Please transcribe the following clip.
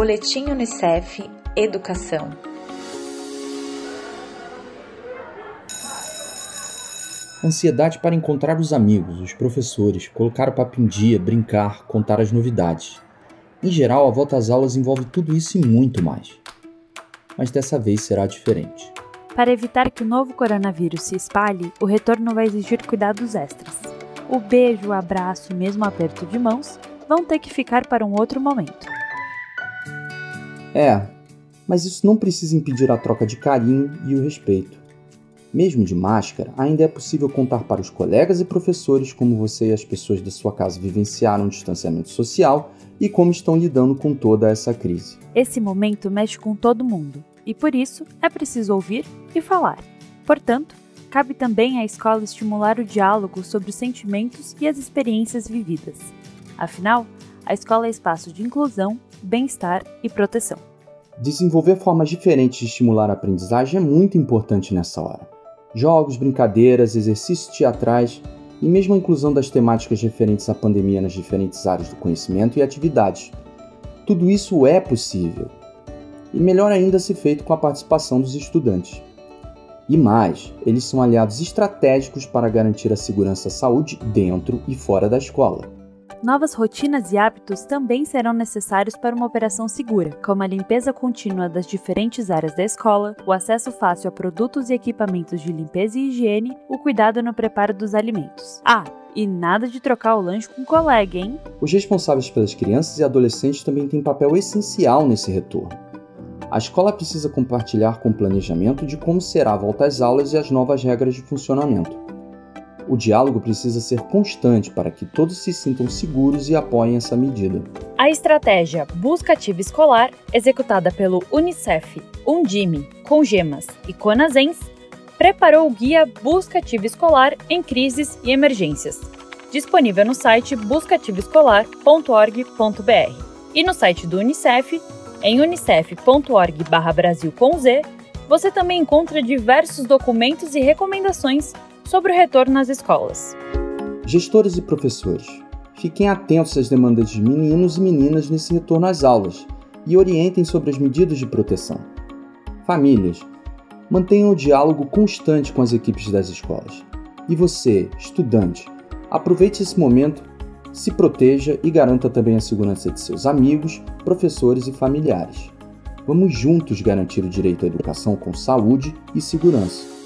Boletim Unicef Educação. Ansiedade para encontrar os amigos, os professores, colocar o papo em dia, brincar, contar as novidades. Em geral, a volta às aulas envolve tudo isso e muito mais. Mas dessa vez será diferente. Para evitar que o novo coronavírus se espalhe, o retorno vai exigir cuidados extras. O beijo, o abraço e mesmo o aperto de mãos vão ter que ficar para um outro momento. É, mas isso não precisa impedir a troca de carinho e o respeito. Mesmo de máscara, ainda é possível contar para os colegas e professores como você e as pessoas da sua casa vivenciaram o distanciamento social e como estão lidando com toda essa crise. Esse momento mexe com todo mundo e por isso é preciso ouvir e falar. Portanto, cabe também à escola estimular o diálogo sobre os sentimentos e as experiências vividas. Afinal, a escola é espaço de inclusão, bem-estar e proteção. Desenvolver formas diferentes de estimular a aprendizagem é muito importante nessa hora. Jogos, brincadeiras, exercícios teatrais e mesmo a inclusão das temáticas referentes à pandemia nas diferentes áreas do conhecimento e atividades. Tudo isso é possível. E melhor ainda se feito com a participação dos estudantes. E mais, eles são aliados estratégicos para garantir a segurança à saúde dentro e fora da escola. Novas rotinas e hábitos também serão necessários para uma operação segura, como a limpeza contínua das diferentes áreas da escola, o acesso fácil a produtos e equipamentos de limpeza e higiene, o cuidado no preparo dos alimentos. Ah, e nada de trocar o lanche com um colega, hein? Os responsáveis pelas crianças e adolescentes também têm papel essencial nesse retorno. A escola precisa compartilhar com o planejamento de como será a volta às aulas e as novas regras de funcionamento. O diálogo precisa ser constante para que todos se sintam seguros e apoiem essa medida. A estratégia Busca Ativa Escolar, executada pelo Unicef, Undime, Congemas e Conasens, preparou o guia Busca Ativa Escolar em Crises e Emergências, disponível no site buscativoescolar.org.br e no site do Unicef, em unicef.org/brasil você também encontra diversos documentos e recomendações sobre o retorno às escolas. Gestores e professores, fiquem atentos às demandas de meninos e meninas nesse retorno às aulas e orientem sobre as medidas de proteção. Famílias, mantenham o diálogo constante com as equipes das escolas. E você, estudante, aproveite esse momento, se proteja e garanta também a segurança de seus amigos, professores e familiares. Vamos juntos garantir o direito à educação com saúde e segurança.